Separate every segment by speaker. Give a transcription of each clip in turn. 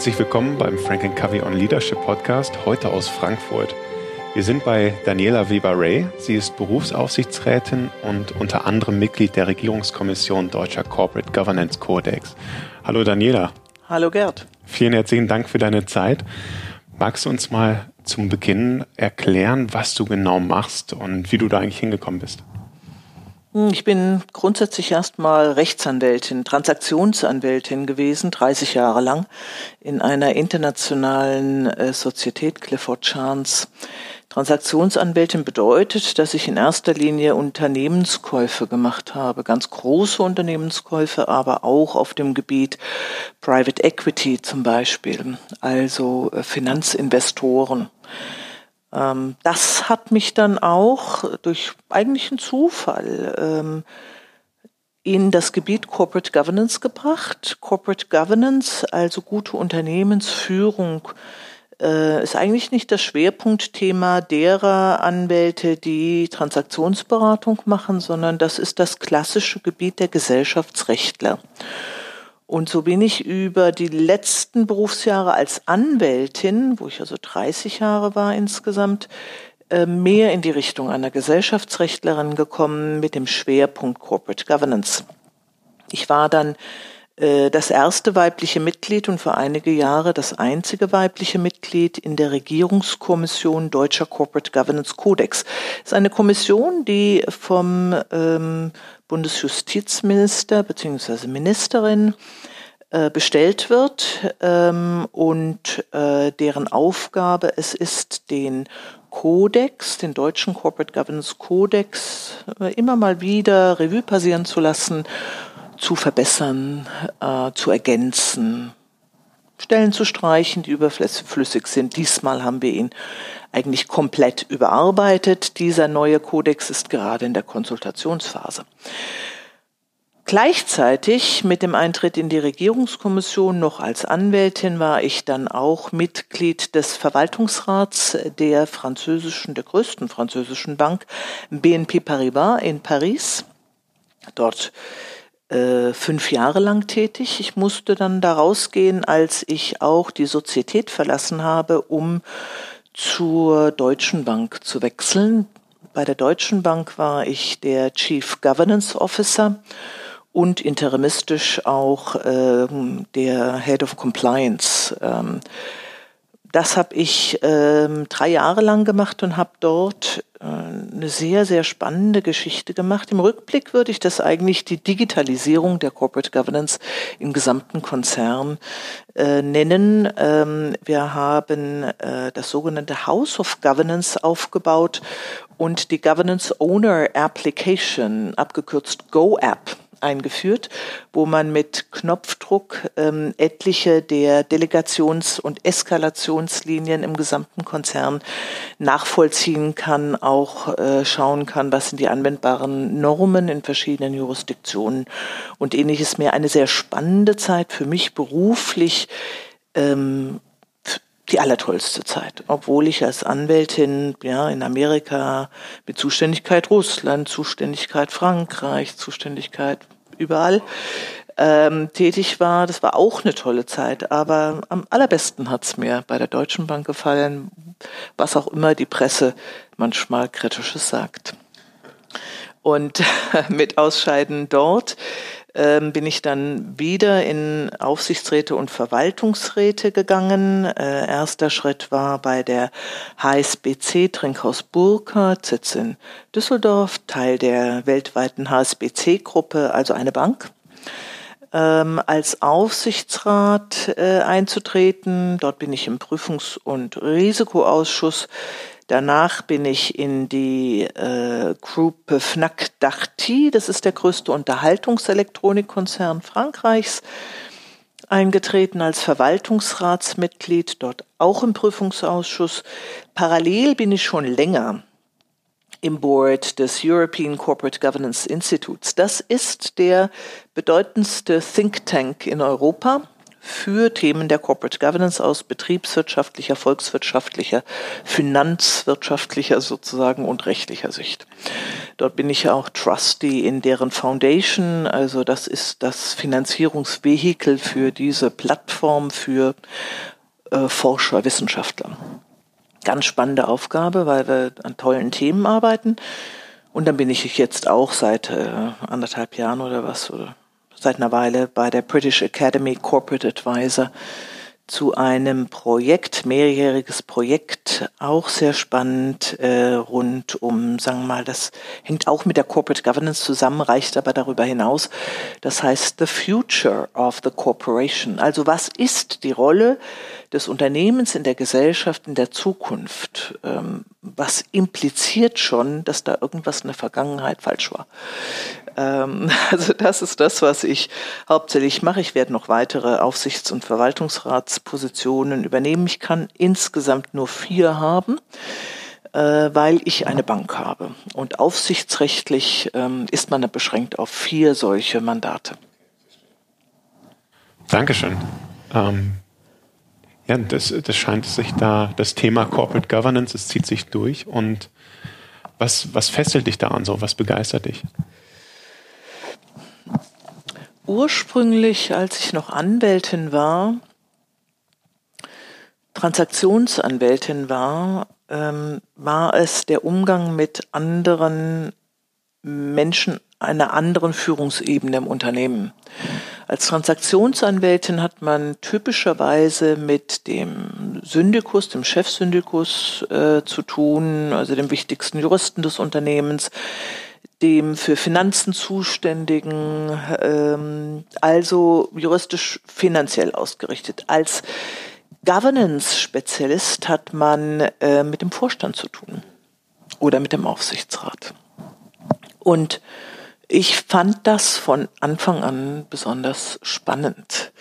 Speaker 1: Herzlich willkommen beim Frank Covey on Leadership Podcast, heute aus Frankfurt. Wir sind bei Daniela Weber-Ray. Sie ist Berufsaufsichtsrätin und unter anderem Mitglied der Regierungskommission Deutscher Corporate Governance Codex. Hallo Daniela.
Speaker 2: Hallo Gerd.
Speaker 1: Vielen herzlichen Dank für deine Zeit. Magst du uns mal zum Beginn erklären, was du genau machst und wie du da eigentlich hingekommen bist?
Speaker 2: Hm, ich bin grundsätzlich erstmal Rechtsanwältin, Transaktionsanwältin gewesen, 30 Jahre lang, in einer internationalen äh, Sozietät, Clifford Chance. Transaktionsanwältin bedeutet, dass ich in erster Linie Unternehmenskäufe gemacht habe, ganz große Unternehmenskäufe, aber auch auf dem Gebiet Private Equity zum Beispiel, also äh, Finanzinvestoren. Ähm, das hat mich dann auch durch eigentlichen Zufall ähm, in das Gebiet Corporate Governance gebracht. Corporate Governance, also gute Unternehmensführung, äh, ist eigentlich nicht das Schwerpunktthema derer Anwälte, die Transaktionsberatung machen, sondern das ist das klassische Gebiet der Gesellschaftsrechtler. Und so bin ich über die letzten Berufsjahre als Anwältin, wo ich also 30 Jahre war insgesamt, äh, mehr in die Richtung einer Gesellschaftsrechtlerin gekommen mit dem Schwerpunkt Corporate Governance. Ich war dann das erste weibliche Mitglied und für einige Jahre das einzige weibliche Mitglied in der Regierungskommission Deutscher Corporate Governance Codex. Das ist eine Kommission, die vom ähm, Bundesjustizminister bzw. Ministerin äh, bestellt wird ähm, und äh, deren Aufgabe es ist, den Kodex, den deutschen Corporate Governance Kodex, äh, immer mal wieder Revue passieren zu lassen, zu verbessern, äh, zu ergänzen, Stellen zu streichen, die überflüssig sind. Diesmal haben wir ihn eigentlich komplett überarbeitet. Dieser neue Kodex ist gerade in der Konsultationsphase. Gleichzeitig mit dem Eintritt in die Regierungskommission noch als Anwältin war ich dann auch Mitglied des Verwaltungsrats der französischen, der größten französischen Bank BNP Paribas in Paris. Dort äh, fünf Jahre lang tätig. Ich musste dann da rausgehen, als ich auch die Sozietät verlassen habe, um zur Deutschen Bank zu wechseln. Bei der Deutschen Bank war ich der Chief Governance Officer und interimistisch auch ähm, der Head of Compliance. Ähm, das habe ich ähm, drei Jahre lang gemacht und habe dort äh, eine sehr, sehr spannende Geschichte gemacht. Im Rückblick würde ich das eigentlich die Digitalisierung der Corporate Governance im gesamten Konzern äh, nennen. Ähm, wir haben äh, das sogenannte House of Governance aufgebaut und die Governance Owner Application, abgekürzt GoApp, eingeführt, wo man mit Knopfdruck ähm, etliche der Delegations- und Eskalationslinien im gesamten Konzern nachvollziehen kann, auch äh, schauen kann, was sind die anwendbaren Normen in verschiedenen Jurisdiktionen und ähnliches mehr. Eine sehr spannende Zeit für mich beruflich. Ähm, die allertollste Zeit, obwohl ich als Anwältin ja in Amerika mit Zuständigkeit Russland, Zuständigkeit Frankreich, Zuständigkeit überall ähm, tätig war. Das war auch eine tolle Zeit, aber am allerbesten hat's mir bei der Deutschen Bank gefallen, was auch immer die Presse manchmal kritisches sagt. Und mit Ausscheiden dort ähm, bin ich dann wieder in Aufsichtsräte und Verwaltungsräte gegangen. Äh, erster Schritt war bei der HSBC Trinkhaus Burkhardt, Sitz in Düsseldorf, Teil der weltweiten HSBC-Gruppe, also eine Bank. Ähm, als Aufsichtsrat äh, einzutreten. Dort bin ich im Prüfungs- und Risikoausschuss Danach bin ich in die äh, Group Fnac Darty, das ist der größte Unterhaltungselektronikkonzern Frankreichs, eingetreten als Verwaltungsratsmitglied, dort auch im Prüfungsausschuss. Parallel bin ich schon länger im Board des European Corporate Governance Institutes. Das ist der bedeutendste Think Tank in Europa für Themen der Corporate Governance aus betriebswirtschaftlicher, volkswirtschaftlicher, finanzwirtschaftlicher sozusagen und rechtlicher Sicht. Dort bin ich auch Trustee in deren Foundation. Also das ist das Finanzierungsvehikel für diese Plattform für äh, Forscher, Wissenschaftler. Ganz spannende Aufgabe, weil wir an tollen Themen arbeiten. Und dann bin ich jetzt auch seit äh, anderthalb Jahren oder was, oder seit einer Weile bei der British Academy Corporate Advisor zu einem Projekt, mehrjähriges Projekt, auch sehr spannend, äh, rund um, sagen wir mal, das hängt auch mit der Corporate Governance zusammen, reicht aber darüber hinaus. Das heißt The Future of the Corporation. Also was ist die Rolle des Unternehmens in der Gesellschaft in der Zukunft? Ähm, was impliziert schon, dass da irgendwas in der Vergangenheit falsch war? Ähm, also das ist das, was ich hauptsächlich mache. Ich werde noch weitere Aufsichts- und Verwaltungsratspositionen übernehmen. Ich kann insgesamt nur vier haben äh, weil ich eine Bank habe. Und aufsichtsrechtlich ähm, ist man beschränkt auf vier solche Mandate.
Speaker 1: Dankeschön. Ähm, ja, das, das scheint sich da, das Thema Corporate Governance, es zieht sich durch. Und was, was fesselt dich daran so? Was begeistert dich?
Speaker 2: ursprünglich, als ich noch Anwältin war, Transaktionsanwältin war, ähm, war es der Umgang mit anderen Menschen einer anderen Führungsebene im Unternehmen. Als Transaktionsanwältin hat man typischerweise mit dem Syndikus, dem Chefsyndikus äh, zu tun, also dem wichtigsten Juristen des Unternehmens, dem für Finanzen zuständigen, ähm, also juristisch finanziell ausgerichtet. Als Governance-Spezialist hat man äh, mit dem Vorstand zu tun oder mit dem Aufsichtsrat. Und ich fand das von Anfang an besonders spannend.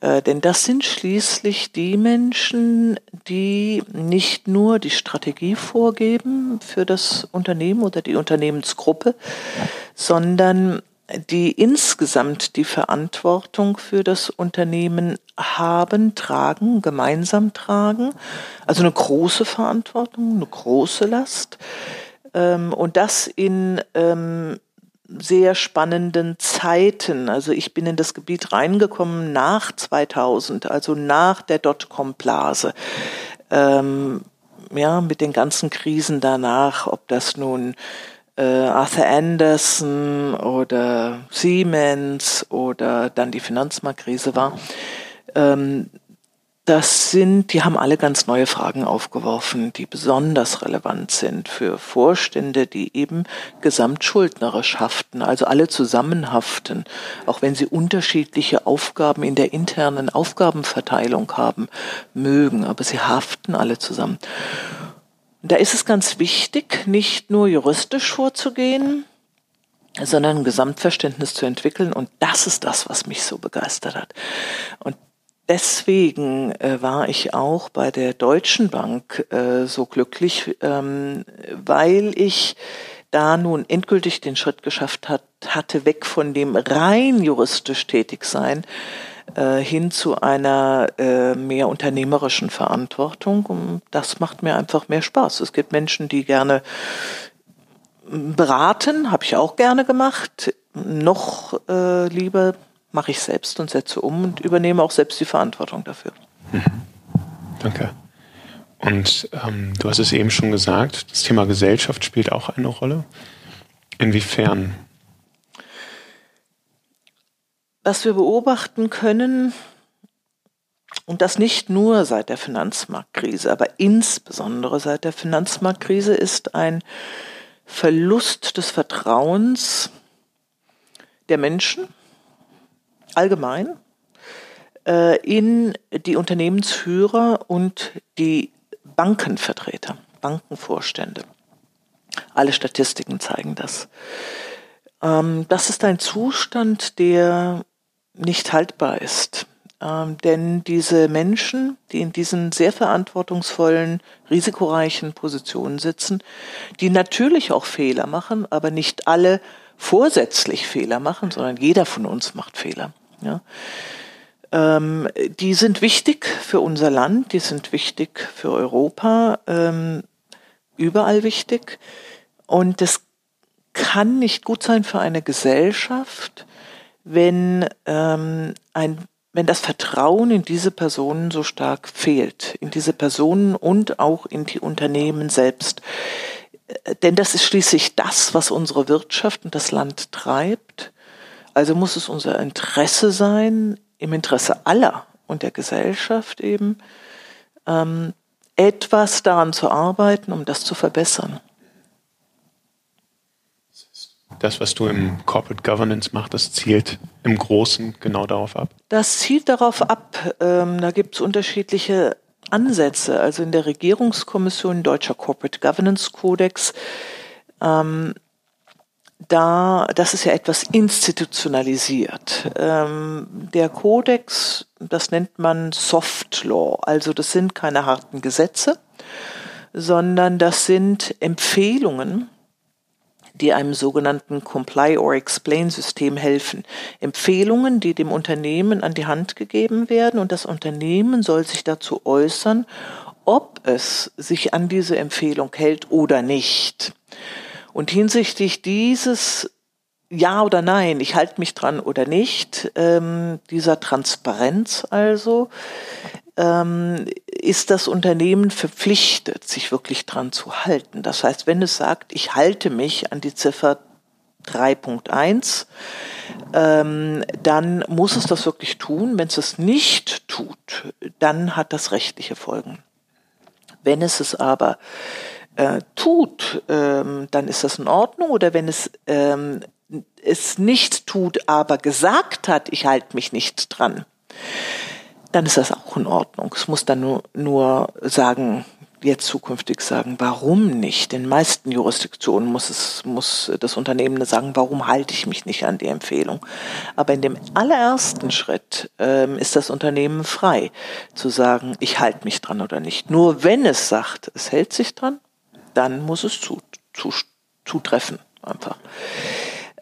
Speaker 2: Äh, denn das sind schließlich die Menschen, die nicht nur die Strategie vorgeben für das Unternehmen oder die Unternehmensgruppe, sondern die insgesamt die Verantwortung für das Unternehmen haben, tragen, gemeinsam tragen. Also eine große Verantwortung, eine große Last. Ähm, und das in ähm, sehr spannenden Zeiten. Also ich bin in das Gebiet reingekommen nach 2000, also nach der Dotcom-Blase. Ähm, ja, mit den ganzen Krisen danach, ob das nun äh, Arthur Anderson oder Siemens oder dann die Finanzmarktkrise war. Ähm, das sind, die haben alle ganz neue Fragen aufgeworfen, die besonders relevant sind für Vorstände, die eben gesamtschuldnerisch haften, also alle zusammenhaften, auch wenn sie unterschiedliche Aufgaben in der internen Aufgabenverteilung haben mögen, aber sie haften alle zusammen. Da ist es ganz wichtig, nicht nur juristisch vorzugehen, sondern ein Gesamtverständnis zu entwickeln. Und das ist das, was mich so begeistert hat. Und deswegen äh, war ich auch bei der Deutschen Bank äh, so glücklich, ähm, weil ich da nun endgültig den Schritt geschafft hat, hatte, weg von dem rein juristisch tätig sein äh, hin zu einer äh, mehr unternehmerischen Verantwortung. Und das macht mir einfach mehr Spaß. Es gibt Menschen, die gerne beraten, habe ich auch gerne gemacht. Noch äh, lieber mache ich selbst und setze um und übernehme auch selbst die Verantwortung dafür. Mhm.
Speaker 1: Danke. Und ähm, du hast es eben schon gesagt, das Thema Gesellschaft spielt auch eine Rolle. Inwiefern?
Speaker 2: Was wir beobachten können, und das nicht nur seit der Finanzmarktkrise, aber insbesondere seit der Finanzmarktkrise, ist ein Verlust des Vertrauens der Menschen allgemein äh, in die Unternehmensführer und die Bankenvertreter, Bankenvorstände. Alle Statistiken zeigen das. Ähm, das ist ein Zustand, der nicht haltbar ist. Ähm, denn diese Menschen, die in diesen sehr verantwortungsvollen, risikoreichen Positionen sitzen, die natürlich auch Fehler machen, aber nicht alle vorsätzlich Fehler machen, sondern jeder von uns macht Fehler. Ja. Ähm, die sind wichtig für unser Land, die sind wichtig für Europa, ähm, überall wichtig. Und es kann nicht gut sein für eine Gesellschaft, wenn ähm, ein wenn das Vertrauen in diese Personen so stark fehlt, in diese Personen und auch in die Unternehmen selbst. Äh, denn das ist schließlich das, was unsere Wirtschaft und das Land treibt. Also muss es unser Interesse sein, im Interesse aller und der Gesellschaft eben, ähm, etwas daran zu arbeiten, um das zu verbessern.
Speaker 1: Das, was du im Corporate Governance machst, das zielt im Großen genau darauf ab?
Speaker 2: Das zielt darauf ab. Ähm, da gibt es unterschiedliche Ansätze. Also in der Regierungskommission Deutscher Corporate Governance Codex ähm, da, das ist ja etwas institutionalisiert. Ähm, der Kodex, das nennt man Soft Law, also das sind keine harten Gesetze, sondern das sind Empfehlungen, die einem sogenannten Comply or Explain System helfen. Empfehlungen, die dem Unternehmen an die Hand gegeben werden und das Unternehmen soll sich dazu äußern, ob es sich an diese Empfehlung hält oder nicht. Und hinsichtlich dieses Ja oder Nein, ich halte mich dran oder nicht, ähm, dieser Transparenz also, ähm, ist das Unternehmen verpflichtet, sich wirklich dran zu halten. Das heißt, wenn es sagt, ich halte mich an die Ziffer 3.1, ähm, dann muss es das wirklich tun. Wenn es es nicht tut, dann hat das rechtliche Folgen. Wenn es es aber äh, tut, ähm, dann ist das in Ordnung. Oder wenn es ähm, es nicht tut, aber gesagt hat, ich halte mich nicht dran, dann ist das auch in Ordnung. Es muss dann nur, nur sagen, jetzt zukünftig sagen, warum nicht? In meisten Jurisdiktionen muss es, muss das Unternehmen sagen, warum halte ich mich nicht an die Empfehlung? Aber in dem allerersten Schritt ähm, ist das Unternehmen frei zu sagen, ich halte mich dran oder nicht. Nur wenn es sagt, es hält sich dran, dann muss es zu, zu, zutreffen einfach.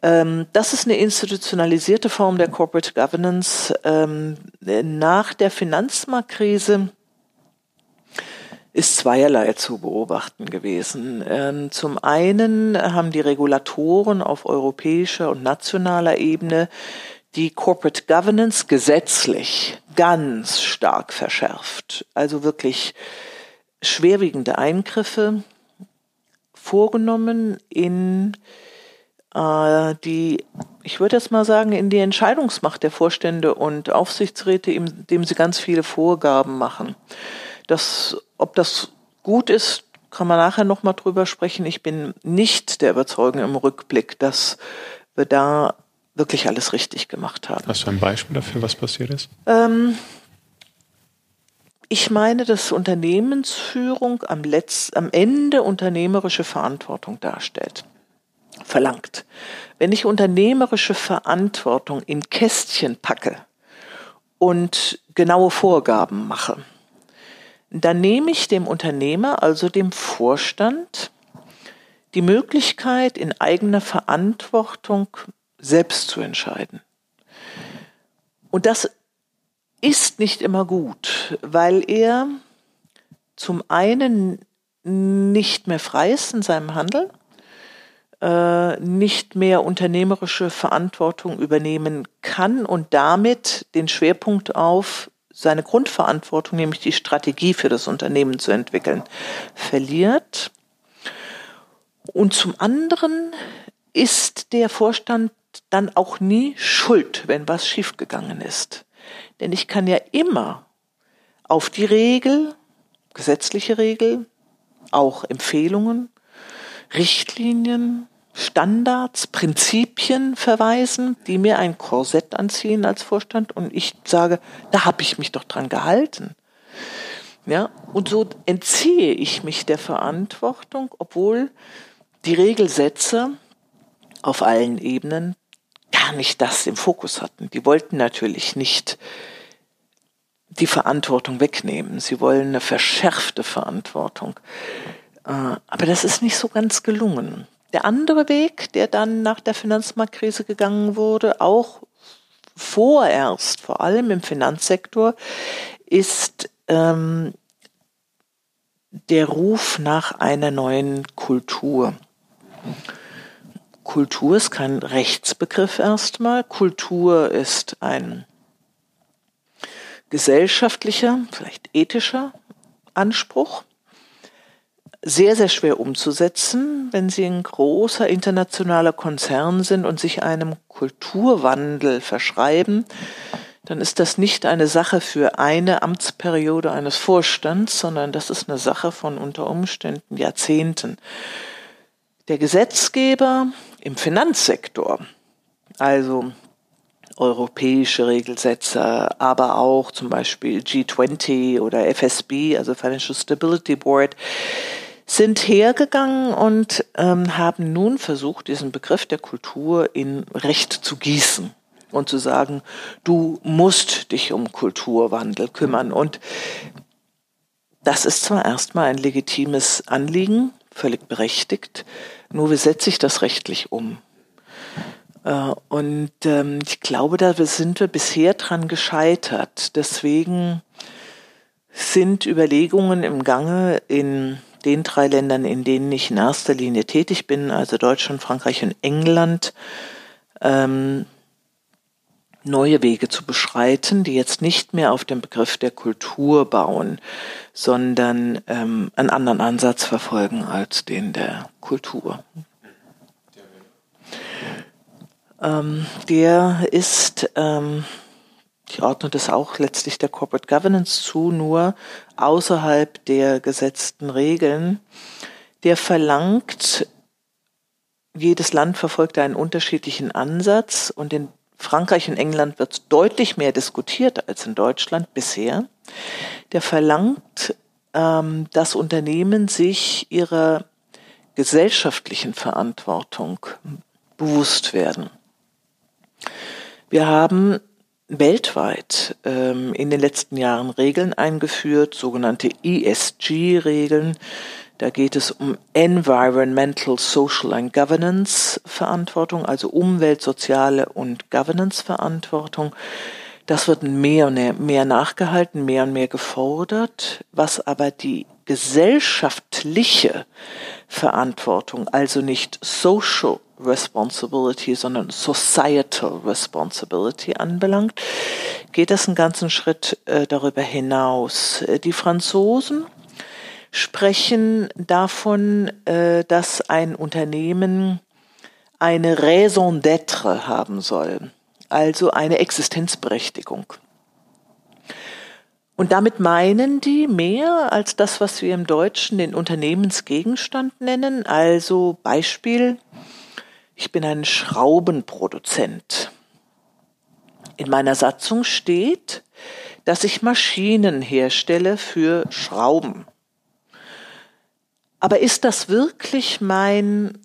Speaker 2: Ähm, das ist eine institutionalisierte Form der Corporate Governance. Ähm, nach der Finanzmarktkrise ist zweierlei zu beobachten gewesen. Ähm, zum einen haben die Regulatoren auf europäischer und nationaler Ebene die Corporate Governance gesetzlich ganz stark verschärft. Also wirklich schwerwiegende Eingriffe vorgenommen in äh, die, ich würde jetzt mal sagen, in die Entscheidungsmacht der Vorstände und Aufsichtsräte, indem sie ganz viele Vorgaben machen. Das, ob das gut ist, kann man nachher nochmal drüber sprechen. Ich bin nicht der Überzeugung im Rückblick, dass wir da wirklich alles richtig gemacht haben.
Speaker 1: Hast du ein Beispiel dafür, was passiert ist?
Speaker 2: Ähm, ich meine, dass Unternehmensführung am, Letz-, am Ende unternehmerische Verantwortung darstellt, verlangt. Wenn ich unternehmerische Verantwortung in Kästchen packe und genaue Vorgaben mache, dann nehme ich dem Unternehmer, also dem Vorstand, die Möglichkeit, in eigener Verantwortung selbst zu entscheiden. Und das ist nicht immer gut, weil er zum einen nicht mehr frei ist in seinem Handeln, äh, nicht mehr unternehmerische Verantwortung übernehmen kann und damit den Schwerpunkt auf seine Grundverantwortung, nämlich die Strategie für das Unternehmen zu entwickeln, verliert. Und zum anderen ist der Vorstand dann auch nie schuld, wenn was schiefgegangen ist. Denn ich kann ja immer auf die Regel, gesetzliche Regel, auch Empfehlungen, Richtlinien, Standards, Prinzipien verweisen, die mir ein Korsett anziehen als Vorstand und ich sage, da habe ich mich doch dran gehalten. Ja, und so entziehe ich mich der Verantwortung, obwohl die Regelsätze auf allen Ebenen gar nicht das im Fokus hatten. Die wollten natürlich nicht die Verantwortung wegnehmen. Sie wollen eine verschärfte Verantwortung. Äh, aber das ist nicht so ganz gelungen. Der andere Weg, der dann nach der Finanzmarktkrise gegangen wurde, auch vorerst, vor allem im Finanzsektor, ist ähm, der Ruf nach einer neuen Kultur. Kultur ist kein Rechtsbegriff erstmal. Kultur ist ein gesellschaftlicher, vielleicht ethischer Anspruch. Sehr, sehr schwer umzusetzen, wenn Sie ein großer internationaler Konzern sind und sich einem Kulturwandel verschreiben, dann ist das nicht eine Sache für eine Amtsperiode eines Vorstands, sondern das ist eine Sache von unter Umständen Jahrzehnten. Der Gesetzgeber im Finanzsektor, also europäische Regelsätze, aber auch zum Beispiel G20 oder FSB, also Financial Stability Board, sind hergegangen und ähm, haben nun versucht, diesen Begriff der Kultur in Recht zu gießen und zu sagen, du musst dich um Kulturwandel kümmern. Und das ist zwar erstmal ein legitimes Anliegen, völlig berechtigt, nur wie setze ich das rechtlich um? Äh, und ähm, ich glaube, da sind wir bisher dran gescheitert. Deswegen sind Überlegungen im Gange in den drei Ländern, in denen ich in erster Linie tätig bin, also Deutschland, Frankreich und England, ähm, neue Wege zu beschreiten, die jetzt nicht mehr auf dem Begriff der Kultur bauen, sondern ähm, einen anderen Ansatz verfolgen als den der Kultur. Ähm, der ist, ähm, ich ordne das auch letztlich der Corporate Governance zu, nur außerhalb der gesetzten Regeln. Der verlangt, jedes Land verfolgt einen unterschiedlichen Ansatz und in Frankreich und England wird deutlich mehr diskutiert als in Deutschland bisher. Der verlangt, ähm, dass Unternehmen sich ihrer gesellschaftlichen Verantwortung bewusst werden. Wir haben weltweit ähm, in den letzten Jahren Regeln eingeführt, sogenannte ESG-Regeln, da geht es um Environmental, Social and Governance Verantwortung, also Umwelt, soziale und Governance Verantwortung. Das wird mehr und mehr nachgehalten, mehr und mehr gefordert, was aber die gesellschaftliche Verantwortung, also nicht Social Responsibility, sondern Societal Responsibility anbelangt, geht das einen ganzen Schritt äh, darüber hinaus. Die Franzosen sprechen davon, äh, dass ein Unternehmen eine Raison d'être haben soll, also eine Existenzberechtigung. Und damit meinen die mehr als das, was wir im Deutschen den Unternehmensgegenstand nennen. Also Beispiel, ich bin ein Schraubenproduzent. In meiner Satzung steht, dass ich Maschinen herstelle für Schrauben. Aber ist das wirklich mein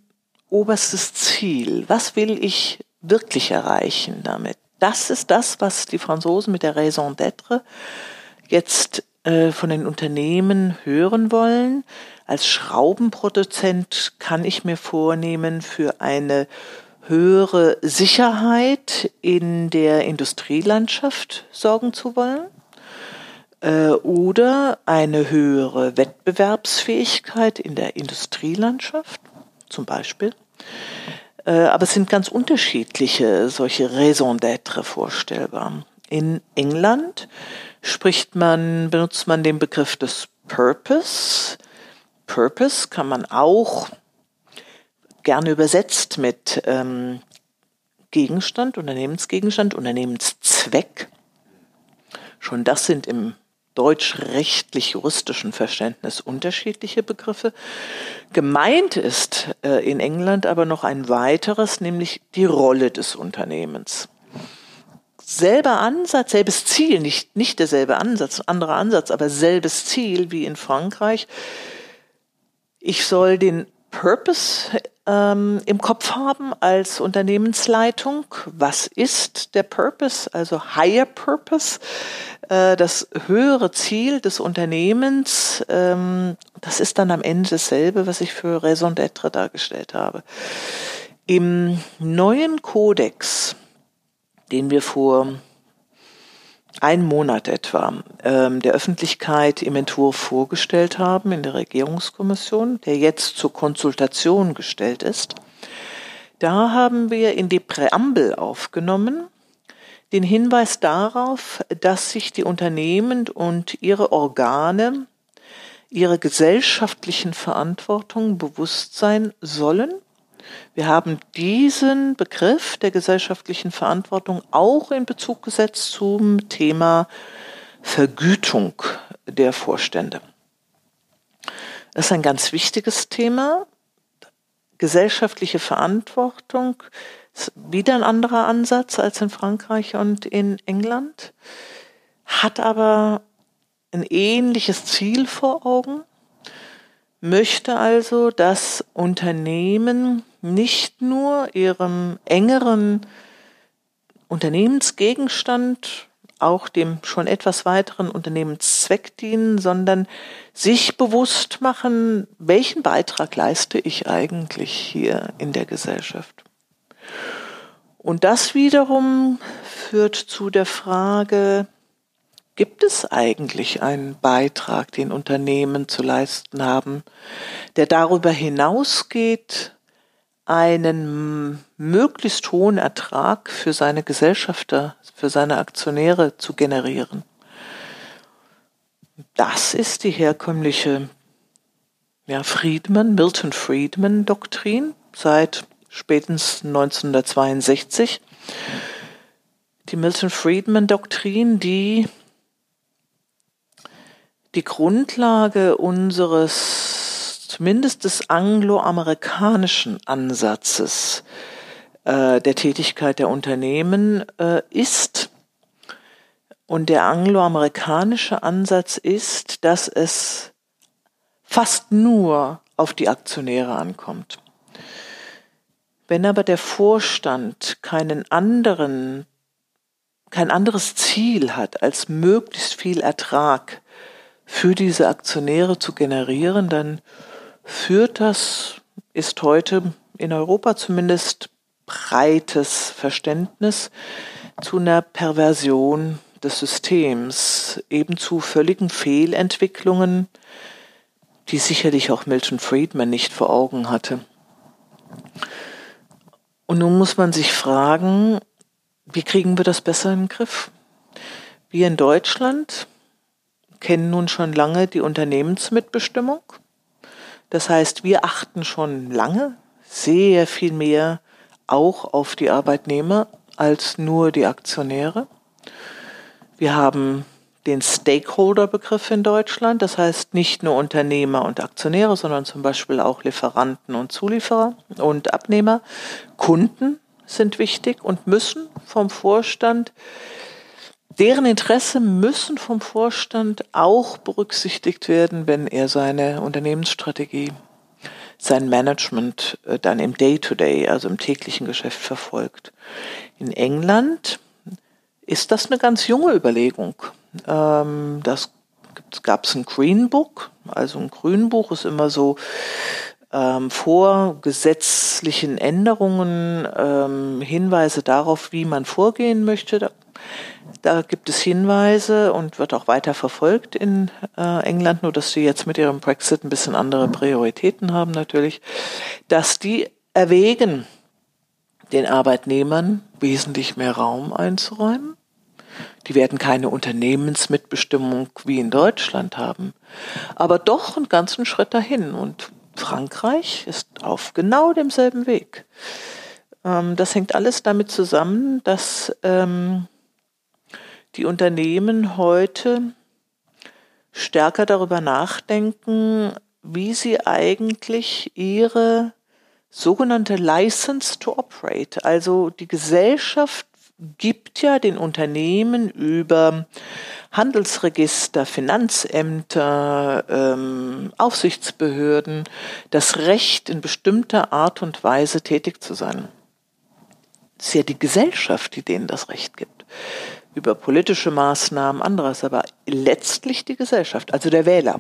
Speaker 2: oberstes Ziel? Was will ich wirklich erreichen damit? Das ist das, was die Franzosen mit der Raison d'être jetzt äh, von den Unternehmen hören wollen. Als Schraubenproduzent kann ich mir vornehmen, für eine höhere Sicherheit in der Industrielandschaft sorgen zu wollen äh, oder eine höhere Wettbewerbsfähigkeit in der Industrielandschaft zum Beispiel. Äh, aber es sind ganz unterschiedliche solche Raison d'être vorstellbar. In England spricht man, benutzt man den Begriff des Purpose. Purpose kann man auch gerne übersetzt mit ähm, Gegenstand, Unternehmensgegenstand, Unternehmenszweck. Schon das sind im deutsch-rechtlich-juristischen Verständnis unterschiedliche Begriffe. Gemeint ist äh, in England aber noch ein weiteres, nämlich die Rolle des Unternehmens. Selber Ansatz, selbes Ziel, nicht, nicht derselbe Ansatz, anderer Ansatz, aber selbes Ziel wie in Frankreich. Ich soll den Purpose ähm, im Kopf haben als Unternehmensleitung. Was ist der Purpose, also Higher Purpose? Äh, das höhere Ziel des Unternehmens, ähm, das ist dann am Ende dasselbe, was ich für Raison d'être dargestellt habe. Im neuen Kodex, den wir vor einen Monat etwa ähm, der Öffentlichkeit im Entwurf vorgestellt haben in der Regierungskommission, der jetzt zur Konsultation gestellt ist, Da haben wir in die Präambel aufgenommen den Hinweis darauf, dass sich die Unternehmen und ihre Organe ihrer gesellschaftlichen Verantwortung bewusst sein sollen. Wir haben diesen Begriff der gesellschaftlichen Verantwortung auch in Bezug gesetzt zum Thema Vergütung der Vorstände. Das ist ein ganz wichtiges Thema. Gesellschaftliche Verantwortung ist wieder ein anderer Ansatz als in Frankreich und in England, hat aber ein ähnliches Ziel vor Augen, möchte also, dass Unternehmen nicht nur ihrem engeren Unternehmensgegenstand, auch dem schon etwas weiteren Unternehmenszweck dienen, sondern sich bewusst machen, welchen Beitrag leiste ich eigentlich hier in der Gesellschaft. Und das wiederum führt zu der Frage, Gibt es eigentlich einen Beitrag, den Unternehmen zu leisten haben, der darüber hinausgeht, einen möglichst hohen Ertrag für seine Gesellschafter, für seine Aktionäre zu generieren? Das ist die herkömmliche ja, Friedman, Milton Friedman Doktrin seit spätestens 1962. Die Milton Friedman Doktrin, die die Grundlage unseres, zumindest des angloamerikanischen Ansatzes äh, der Tätigkeit der Unternehmen äh, ist. Und der angloamerikanische Ansatz ist, dass es fast nur auf die Aktionäre ankommt. Wenn aber der Vorstand keinen anderen, kein anderes Ziel hat, als möglichst viel Ertrag für diese Aktionäre zu generieren, dann führt das, ist heute in Europa zumindest breites Verständnis zu einer Perversion des Systems, eben zu völligen Fehlentwicklungen, die sicherlich auch Milton Friedman nicht vor Augen hatte. Und nun muss man sich fragen, wie kriegen wir das besser in den Griff? Wir in Deutschland kennen nun schon lange die Unternehmensmitbestimmung. Das heißt, wir achten schon lange sehr viel mehr auch auf die Arbeitnehmer als nur die Aktionäre. Wir haben den Stakeholder-Begriff in Deutschland, das heißt nicht nur Unternehmer und Aktionäre, sondern zum Beispiel auch Lieferanten und Zulieferer und Abnehmer. Kunden sind wichtig und müssen vom Vorstand deren Interesse müssen vom Vorstand auch berücksichtigt werden, wenn er seine Unternehmensstrategie, sein Management äh, dann im Day-to-Day, -Day, also im täglichen Geschäft verfolgt. In England ist das eine ganz junge Überlegung. Ähm, das gab es ein Green Book, also ein Grünbuch ist immer so ähm, vor gesetzlichen Änderungen ähm, Hinweise darauf, wie man vorgehen möchte. Da da gibt es Hinweise und wird auch weiter verfolgt in äh, England, nur dass sie jetzt mit ihrem Brexit ein bisschen andere Prioritäten haben natürlich, dass die erwägen, den Arbeitnehmern wesentlich mehr Raum einzuräumen. Die werden keine Unternehmensmitbestimmung wie in Deutschland haben, aber doch einen ganzen Schritt dahin. Und Frankreich ist auf genau demselben Weg. Ähm, das hängt alles damit zusammen, dass ähm, die Unternehmen heute stärker darüber nachdenken, wie sie eigentlich ihre sogenannte License to Operate, also die Gesellschaft gibt ja den Unternehmen über Handelsregister, Finanzämter, ähm, Aufsichtsbehörden das Recht, in bestimmter Art und Weise tätig zu sein. Es ist ja die Gesellschaft, die denen das Recht gibt über politische Maßnahmen, anderes, aber letztlich die Gesellschaft, also der Wähler.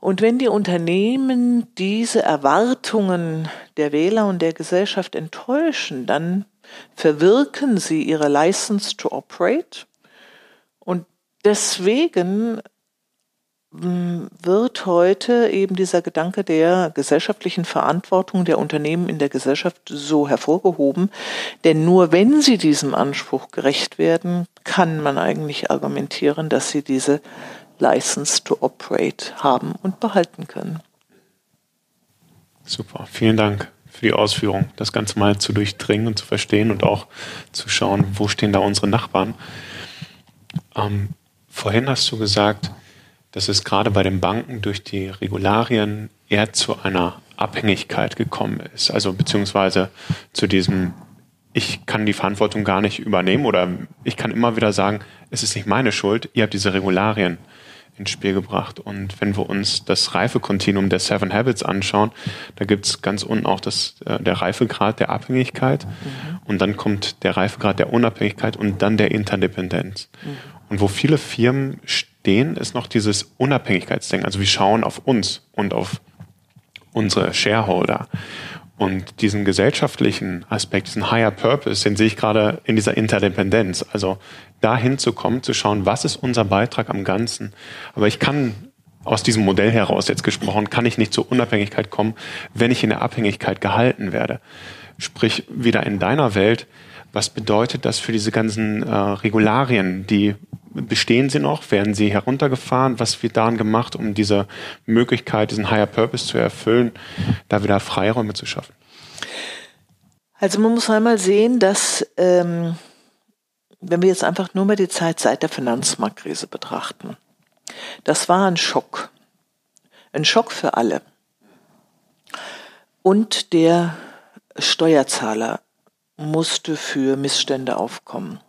Speaker 2: Und wenn die Unternehmen diese Erwartungen der Wähler und der Gesellschaft enttäuschen, dann verwirken sie ihre License to Operate. Und deswegen wird heute eben dieser Gedanke der gesellschaftlichen Verantwortung der Unternehmen in der Gesellschaft so hervorgehoben. Denn nur wenn sie diesem Anspruch gerecht werden, kann man eigentlich argumentieren, dass sie diese License to Operate haben und behalten können.
Speaker 1: Super, vielen Dank für die Ausführung, das Ganze mal zu durchdringen und zu verstehen und auch zu schauen, wo stehen da unsere Nachbarn. Ähm, vorhin hast du gesagt, dass es gerade bei den Banken durch die Regularien eher zu einer Abhängigkeit gekommen ist. Also beziehungsweise zu diesem, ich kann die Verantwortung gar nicht übernehmen oder ich kann immer wieder sagen, es ist nicht meine Schuld, ihr habt diese Regularien ins Spiel gebracht. Und wenn wir uns das Reifekontinuum der Seven Habits anschauen, da gibt es ganz unten auch das, äh, der Reifegrad der Abhängigkeit mhm. und dann kommt der Reifegrad der Unabhängigkeit und dann der Interdependenz. Mhm. Und wo viele Firmen stehen, ist noch dieses Unabhängigkeitsdenken. Also wir schauen auf uns und auf unsere Shareholder. Und diesen gesellschaftlichen Aspekt, diesen Higher Purpose, den sehe ich gerade in dieser Interdependenz. Also dahin zu kommen, zu schauen, was ist unser Beitrag am Ganzen. Aber ich kann aus diesem Modell heraus jetzt gesprochen, kann ich nicht zur Unabhängigkeit kommen, wenn ich in der Abhängigkeit gehalten werde. Sprich, wieder in deiner Welt, was bedeutet das für diese ganzen äh, Regularien, die bestehen sie noch? Werden sie heruntergefahren? Was wird daran gemacht, um diese Möglichkeit, diesen Higher Purpose zu erfüllen, da wieder Freiräume zu schaffen?
Speaker 2: Also man muss einmal sehen, dass ähm, wenn wir jetzt einfach nur mal die Zeit seit der Finanzmarktkrise betrachten, das war ein Schock. Ein Schock für alle. Und der Steuerzahler musste für Missstände aufkommen.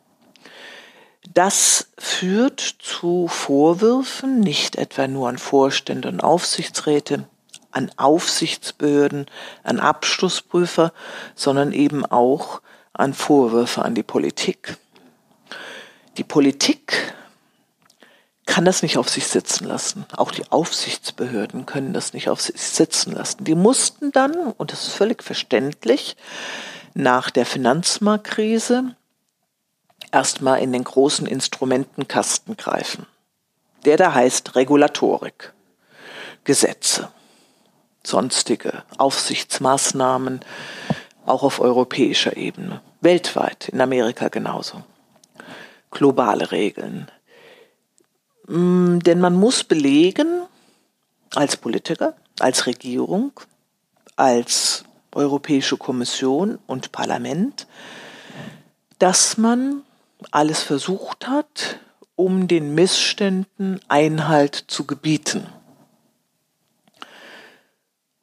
Speaker 2: Das führt zu Vorwürfen, nicht etwa nur an Vorstände und Aufsichtsräte, an Aufsichtsbehörden, an Abschlussprüfer, sondern eben auch an Vorwürfe an die Politik. Die Politik kann das nicht auf sich sitzen lassen. Auch die Aufsichtsbehörden können das nicht auf sich sitzen lassen. Die mussten dann, und das ist völlig verständlich, nach der Finanzmarktkrise erstmal in den großen Instrumentenkasten greifen. Der da heißt Regulatorik, Gesetze, sonstige Aufsichtsmaßnahmen, auch auf europäischer Ebene, weltweit, in Amerika genauso. Globale Regeln. Mm, denn man muss belegen, als Politiker, als Regierung, als Europäische Kommission und Parlament, dass man alles versucht hat, um den Missständen Einhalt zu gebieten.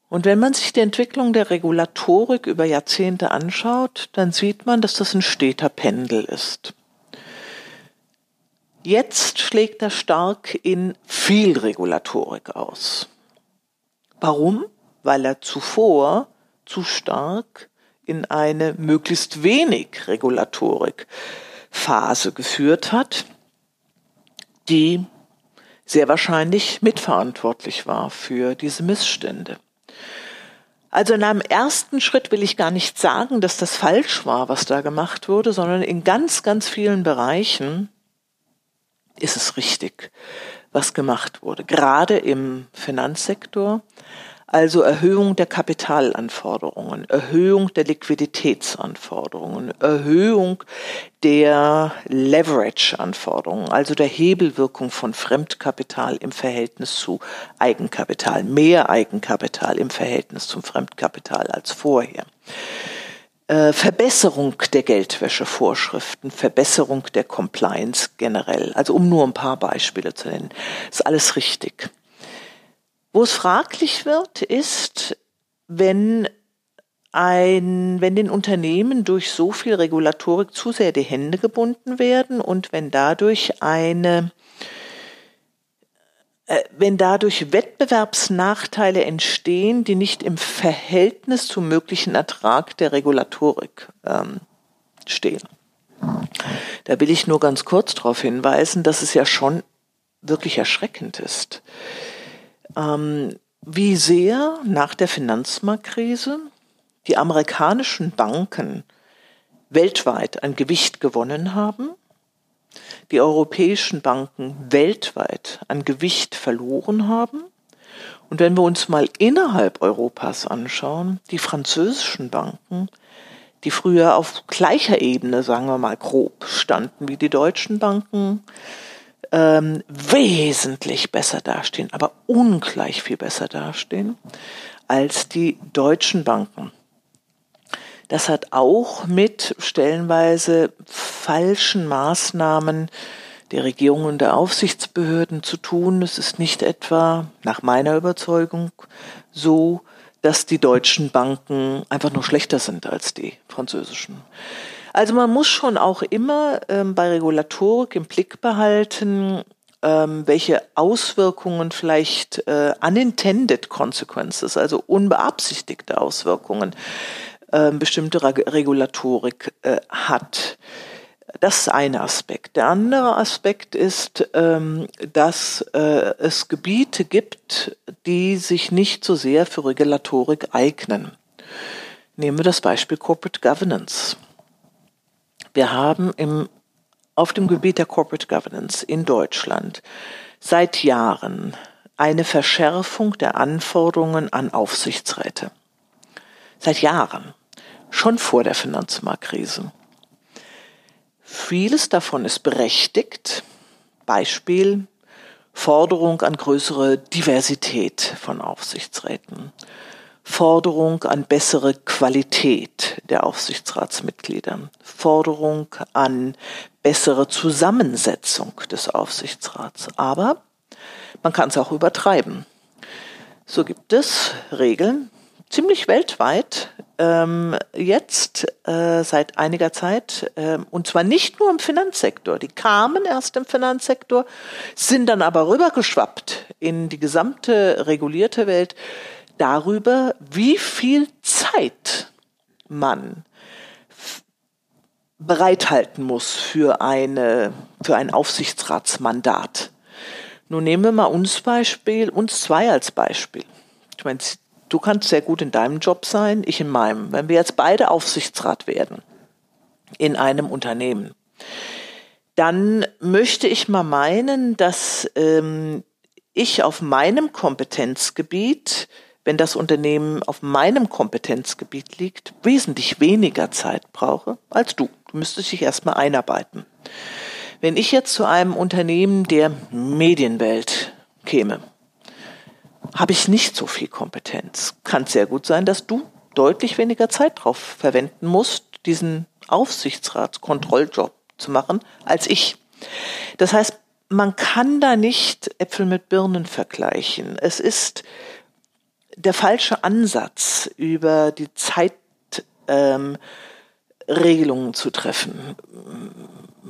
Speaker 2: Und wenn man sich die Entwicklung der Regulatorik über Jahrzehnte anschaut, dann sieht man, dass das ein steter Pendel ist. Jetzt schlägt er stark in viel Regulatorik aus. Warum? Weil er zuvor zu stark in eine möglichst wenig Regulatorik Phase geführt hat, die sehr wahrscheinlich mitverantwortlich war für diese Missstände. Also in einem ersten Schritt will ich gar nicht sagen, dass das falsch war, was da gemacht wurde, sondern in ganz, ganz vielen Bereichen ist es richtig, was gemacht wurde. Gerade im Finanzsektor, also Erhöhung der Kapitalanforderungen, Erhöhung der Liquiditätsanforderungen, Erhöhung der Leverage-Anforderungen, also der Hebelwirkung von Fremdkapital im Verhältnis zu Eigenkapital, mehr Eigenkapital im Verhältnis zum Fremdkapital als vorher. Äh, Verbesserung der Geldwäschevorschriften, Verbesserung der Compliance generell. Also um nur ein paar Beispiele zu nennen. Ist alles richtig. Wo es fraglich wird, ist, wenn ein, wenn den Unternehmen durch so viel Regulatorik zu sehr die Hände gebunden werden und wenn dadurch eine äh, wenn dadurch Wettbewerbsnachteile entstehen, die nicht im Verhältnis zum möglichen Ertrag der Regulatorik ähm, stehen. Da will ich nur ganz kurz darauf hinweisen, dass es ja schon wirklich erschreckend ist ähm, wie sehr nach der Finanzmarktkrise die amerikanischen Banken weltweit an Gewicht gewonnen haben die europäischen Banken weltweit an Gewicht verloren haben. Und wenn wir uns mal innerhalb Europas anschauen, die französischen Banken, die früher auf gleicher Ebene, sagen wir mal grob, standen wie die deutschen Banken, ähm, wesentlich besser dastehen, aber ungleich viel besser dastehen als die deutschen Banken. Das hat auch mit stellenweise falschen Maßnahmen der Regierung und der Aufsichtsbehörden zu tun. Es ist nicht etwa, nach meiner Überzeugung, so, dass die deutschen Banken einfach nur schlechter sind als die französischen. Also man muss schon auch immer ähm, bei Regulatorik im Blick behalten, ähm, welche Auswirkungen vielleicht äh, unintended consequences, also unbeabsichtigte Auswirkungen, äh, bestimmte Regulatorik äh, hat. Das ist ein Aspekt. Der andere Aspekt ist, ähm, dass äh, es Gebiete gibt, die sich nicht so sehr für Regulatorik eignen. Nehmen wir das Beispiel Corporate Governance. Wir haben im, auf dem Gebiet der Corporate Governance in Deutschland seit Jahren eine Verschärfung der Anforderungen an Aufsichtsräte. Seit Jahren, schon vor der Finanzmarktkrise. Vieles davon ist berechtigt. Beispiel Forderung an größere Diversität von Aufsichtsräten. Forderung an bessere Qualität der Aufsichtsratsmitglieder, Forderung an bessere Zusammensetzung des Aufsichtsrats. Aber man kann es auch übertreiben. So gibt es Regeln, ziemlich weltweit, ähm, jetzt äh, seit einiger Zeit, äh, und zwar nicht nur im Finanzsektor. Die kamen erst im Finanzsektor, sind dann aber rübergeschwappt in die gesamte regulierte Welt darüber, wie viel Zeit man bereithalten muss für eine, für ein Aufsichtsratsmandat. Nun nehmen wir mal uns Beispiel, uns zwei als Beispiel. Ich meine, du kannst sehr gut in deinem Job sein, ich in meinem. Wenn wir jetzt beide Aufsichtsrat werden in einem Unternehmen, dann möchte ich mal meinen, dass ähm, ich auf meinem Kompetenzgebiet wenn das Unternehmen auf meinem Kompetenzgebiet liegt, wesentlich weniger Zeit brauche als du. Du müsstest dich erstmal einarbeiten. Wenn ich jetzt zu einem Unternehmen der Medienwelt käme, habe ich nicht so viel Kompetenz. Kann sehr gut sein, dass du deutlich weniger Zeit darauf verwenden musst, diesen Aufsichtsratskontrolljob zu machen, als ich. Das heißt, man kann da nicht Äpfel mit Birnen vergleichen. Es ist der falsche Ansatz, über die Zeitregelungen ähm, zu treffen,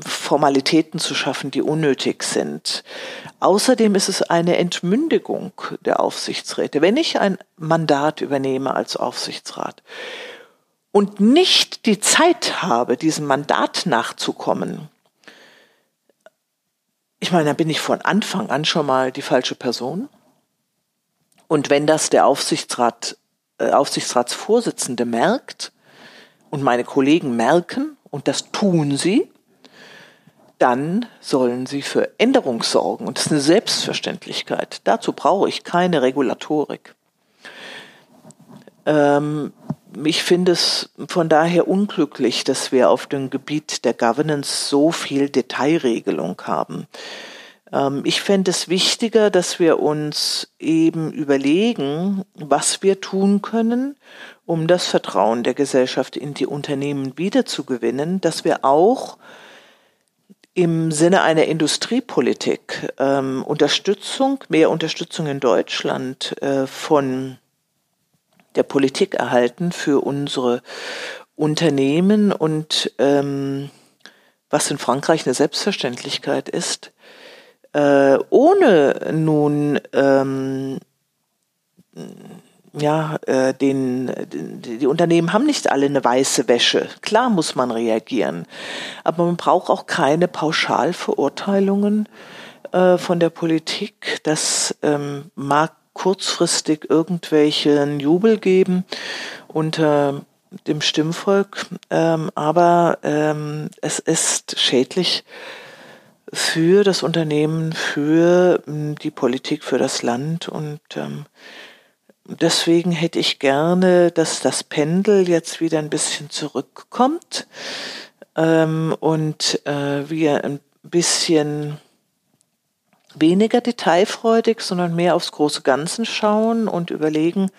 Speaker 2: Formalitäten zu schaffen, die unnötig sind. Außerdem ist es eine Entmündigung der Aufsichtsräte. Wenn ich ein Mandat übernehme als Aufsichtsrat und nicht die Zeit habe, diesem Mandat nachzukommen, ich meine, da bin ich von Anfang an schon mal die falsche Person. Und wenn das der Aufsichtsrat, äh, Aufsichtsratsvorsitzende merkt und meine Kollegen merken, und das tun sie, dann sollen sie für Änderung sorgen. Und das ist eine Selbstverständlichkeit. Dazu brauche ich keine Regulatorik. Ähm, ich finde es von daher unglücklich, dass wir auf dem Gebiet der Governance so viel Detailregelung haben. Ähm, ich fände es wichtiger, dass wir uns eben überlegen, was wir tun können, um das Vertrauen der Gesellschaft in die Unternehmen wiederzugewinnen, dass wir auch im Sinne einer Industriepolitik ähm, Unterstützung, mehr Unterstützung in Deutschland äh, von der Politik erhalten für unsere Unternehmen und ähm, was in Frankreich eine Selbstverständlichkeit ist, äh, ohne nun ähm, ja, äh, den, die, Unternehmen haben nicht alle eine weiße Wäsche. Klar muss man reagieren. Aber man braucht auch keine Pauschalverurteilungen äh, von der Politik. Das ähm, mag kurzfristig irgendwelchen Jubel geben unter dem Stimmvolk, ähm, aber ähm, es ist schädlich für das Unternehmen, für hm, die Politik, für das Land. Und ähm, deswegen hätte ich gerne, dass das Pendel jetzt wieder ein bisschen zurückkommt ähm, und äh, wir ein bisschen weniger detailfreudig, sondern mehr aufs große Ganze schauen und überlegen,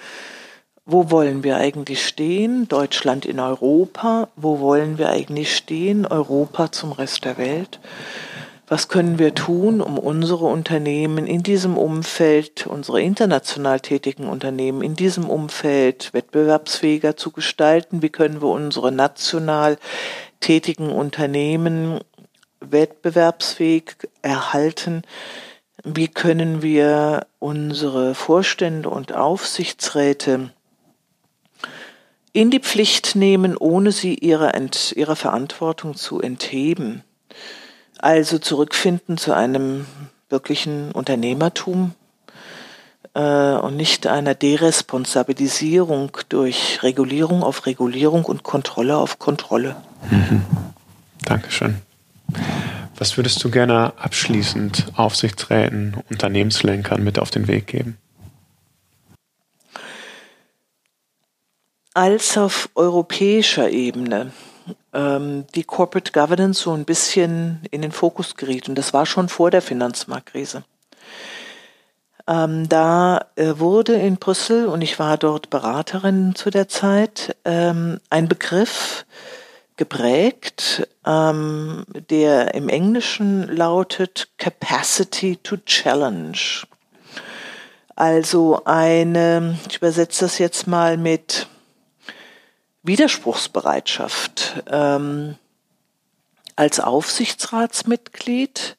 Speaker 2: wo wollen wir eigentlich stehen? Deutschland in Europa. Wo wollen wir eigentlich stehen? Europa zum Rest der Welt. Was können wir tun, um unsere Unternehmen in diesem Umfeld, unsere international tätigen Unternehmen in diesem Umfeld wettbewerbsfähiger zu gestalten? Wie können wir unsere national tätigen Unternehmen wettbewerbsfähig erhalten? Wie können wir unsere Vorstände und Aufsichtsräte in die Pflicht nehmen, ohne sie ihrer, ihrer Verantwortung zu entheben? Also zurückfinden zu einem wirklichen Unternehmertum äh, und nicht einer Deresponsabilisierung durch Regulierung auf Regulierung und Kontrolle auf Kontrolle.
Speaker 1: Mhm. Dankeschön. Was würdest du gerne abschließend Aufsichtsräten, Unternehmenslenkern mit auf den Weg geben?
Speaker 2: Als auf europäischer Ebene ähm, die Corporate Governance so ein bisschen in den Fokus geriet, und das war schon vor der Finanzmarktkrise. Ähm, da äh, wurde in Brüssel, und ich war dort Beraterin zu der Zeit, ähm, ein Begriff geprägt, ähm, der im Englischen lautet Capacity to Challenge. Also eine, ich übersetze das jetzt mal mit Widerspruchsbereitschaft. Ähm, als Aufsichtsratsmitglied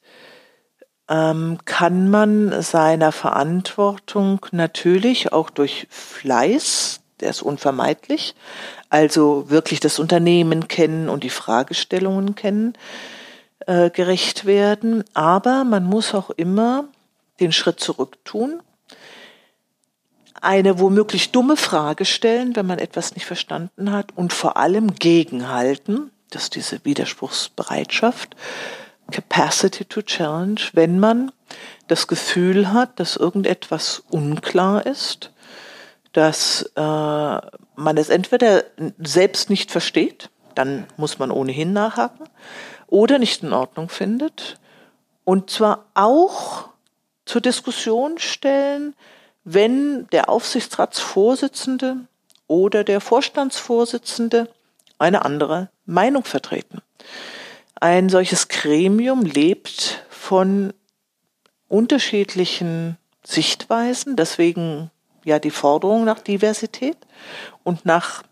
Speaker 2: ähm, kann man seiner Verantwortung natürlich auch durch Fleiß, der ist unvermeidlich, also wirklich das Unternehmen kennen und die Fragestellungen kennen, äh, gerecht werden. Aber man muss auch immer den Schritt zurück tun, eine womöglich dumme Frage stellen, wenn man etwas nicht verstanden hat und vor allem gegenhalten, das ist diese Widerspruchsbereitschaft, Capacity to Challenge, wenn man das Gefühl hat, dass irgendetwas unklar ist, dass äh, man es entweder selbst nicht versteht, dann muss man ohnehin nachhaken, oder nicht in Ordnung findet. Und zwar auch zur Diskussion stellen, wenn der Aufsichtsratsvorsitzende oder der Vorstandsvorsitzende eine andere Meinung vertreten. Ein solches Gremium lebt von unterschiedlichen Sichtweisen, deswegen ja die Forderung nach Diversität und nach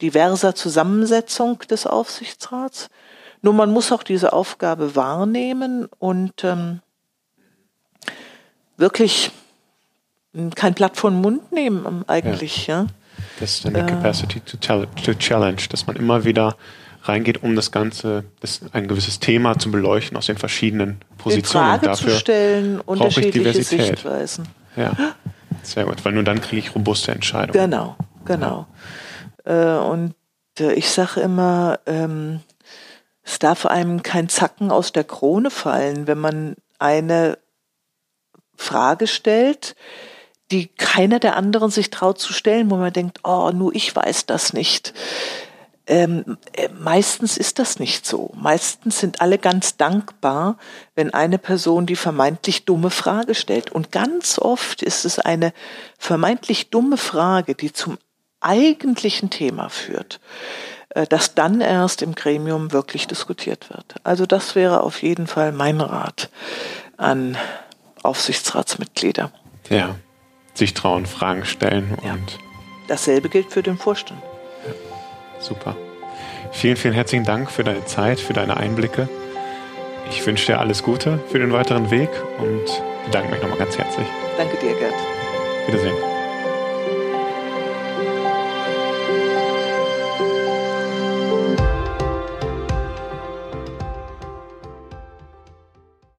Speaker 2: diverser Zusammensetzung des Aufsichtsrats. Nur man muss auch diese Aufgabe wahrnehmen und ähm, wirklich kein Blatt vor den Mund nehmen eigentlich. Ja. ja.
Speaker 1: Das ist eine äh, Capacity to, to Challenge, dass man immer wieder reingeht, um das Ganze, das, ein gewisses Thema zu beleuchten aus den verschiedenen Positionen.
Speaker 2: In Frage dafür zu stellen, unterschiedliche Sichtweisen.
Speaker 1: Ja. Sehr gut, weil nur dann kriege ich robuste Entscheidungen.
Speaker 2: Genau, genau. Ja. Äh, und äh, ich sage immer, ähm, es darf einem kein Zacken aus der Krone fallen, wenn man eine Frage stellt, die keiner der anderen sich traut zu stellen, wo man denkt, oh, nur ich weiß das nicht. Ähm, äh, meistens ist das nicht so. Meistens sind alle ganz dankbar, wenn eine Person die vermeintlich dumme Frage stellt. Und ganz oft ist es eine vermeintlich dumme Frage, die zum eigentlichen Thema führt, äh, das dann erst im Gremium wirklich diskutiert wird. Also das wäre auf jeden Fall mein Rat an Aufsichtsratsmitglieder.
Speaker 1: Ja, sich trauen, Fragen stellen und. Ja.
Speaker 2: Dasselbe gilt für den Vorstand.
Speaker 1: Super. Vielen, vielen herzlichen Dank für deine Zeit, für deine Einblicke. Ich wünsche dir alles Gute für den weiteren Weg und bedanke mich nochmal ganz herzlich.
Speaker 2: Danke dir, Gerd.
Speaker 1: Wiedersehen.